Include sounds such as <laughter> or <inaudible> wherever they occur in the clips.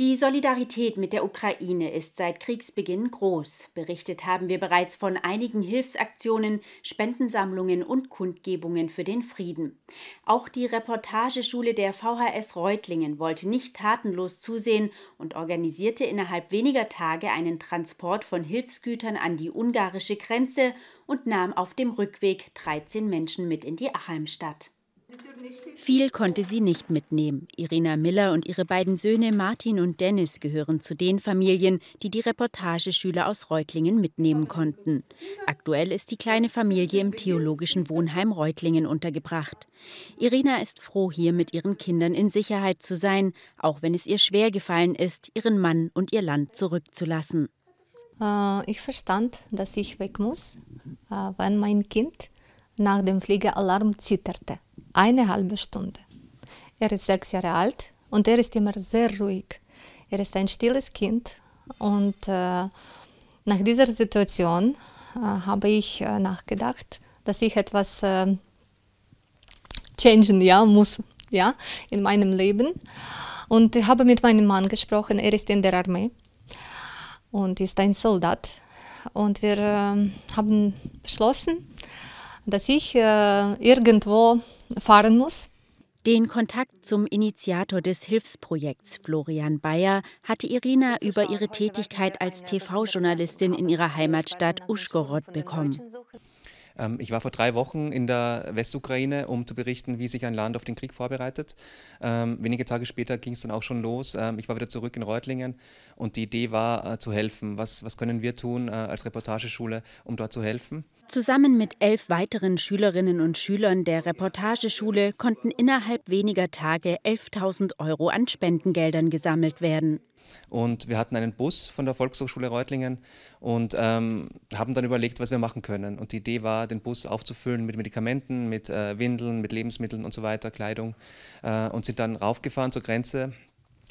Die Solidarität mit der Ukraine ist seit Kriegsbeginn groß. Berichtet haben wir bereits von einigen Hilfsaktionen, Spendensammlungen und Kundgebungen für den Frieden. Auch die Reportageschule der VHS Reutlingen wollte nicht tatenlos zusehen und organisierte innerhalb weniger Tage einen Transport von Hilfsgütern an die ungarische Grenze und nahm auf dem Rückweg 13 Menschen mit in die Achalmstadt. Viel konnte sie nicht mitnehmen. Irina Miller und ihre beiden Söhne Martin und Dennis gehören zu den Familien, die die Reportageschüler aus Reutlingen mitnehmen konnten. Aktuell ist die kleine Familie im theologischen Wohnheim Reutlingen untergebracht. Irina ist froh, hier mit ihren Kindern in Sicherheit zu sein, auch wenn es ihr schwer gefallen ist, ihren Mann und ihr Land zurückzulassen. Äh, ich verstand, dass ich weg muss, äh, wenn mein Kind nach dem Fliegeralarm zitterte eine halbe Stunde. Er ist sechs Jahre alt und er ist immer sehr ruhig. Er ist ein stilles Kind und äh, nach dieser Situation äh, habe ich äh, nachgedacht, dass ich etwas äh, changen ja, muss ja, in meinem Leben. Und ich habe mit meinem Mann gesprochen, er ist in der Armee und ist ein Soldat. Und wir äh, haben beschlossen, dass ich äh, irgendwo fahren muss. Den Kontakt zum Initiator des Hilfsprojekts Florian Bayer hatte Irina über ihre Tätigkeit als TV-Journalistin in ihrer Heimatstadt Uschgorod bekommen. Ähm, ich war vor drei Wochen in der Westukraine, um zu berichten, wie sich ein Land auf den Krieg vorbereitet. Ähm, wenige Tage später ging es dann auch schon los. Ähm, ich war wieder zurück in Reutlingen und die Idee war, äh, zu helfen. Was, was können wir tun äh, als Reportageschule, um dort zu helfen? Zusammen mit elf weiteren Schülerinnen und Schülern der Reportageschule konnten innerhalb weniger Tage 11.000 Euro an Spendengeldern gesammelt werden. Und wir hatten einen Bus von der Volkshochschule Reutlingen und ähm, haben dann überlegt, was wir machen können. Und die Idee war, den Bus aufzufüllen mit Medikamenten, mit äh, Windeln, mit Lebensmitteln und so weiter, Kleidung. Äh, und sind dann raufgefahren zur Grenze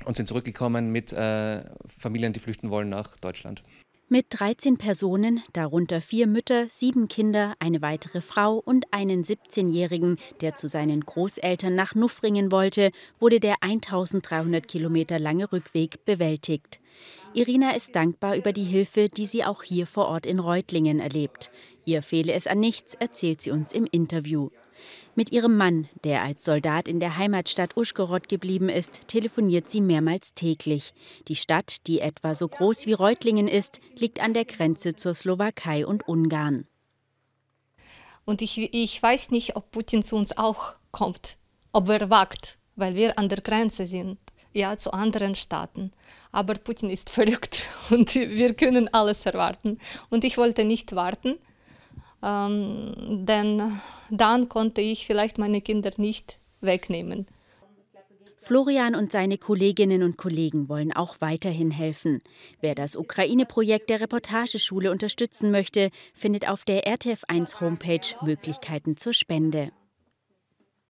und sind zurückgekommen mit äh, Familien, die flüchten wollen nach Deutschland. Mit 13 Personen, darunter vier Mütter, sieben Kinder, eine weitere Frau und einen 17-Jährigen, der zu seinen Großeltern nach Nuffringen wollte, wurde der 1300 Kilometer lange Rückweg bewältigt. Irina ist dankbar über die Hilfe, die sie auch hier vor Ort in Reutlingen erlebt. Ihr fehle es an nichts, erzählt sie uns im Interview. Mit ihrem Mann, der als Soldat in der Heimatstadt Uschgorod geblieben ist, telefoniert sie mehrmals täglich. Die Stadt, die etwa so groß wie Reutlingen ist, liegt an der Grenze zur Slowakei und Ungarn. Und ich, ich weiß nicht, ob Putin zu uns auch kommt, ob er wagt, weil wir an der Grenze sind, ja, zu anderen Staaten. Aber Putin ist verrückt <laughs> und wir können alles erwarten. Und ich wollte nicht warten, ähm, denn dann konnte ich vielleicht meine Kinder nicht wegnehmen. Florian und seine Kolleginnen und Kollegen wollen auch weiterhin helfen. Wer das Ukraine-Projekt der Reportageschule unterstützen möchte, findet auf der RTF1 Homepage Möglichkeiten zur Spende.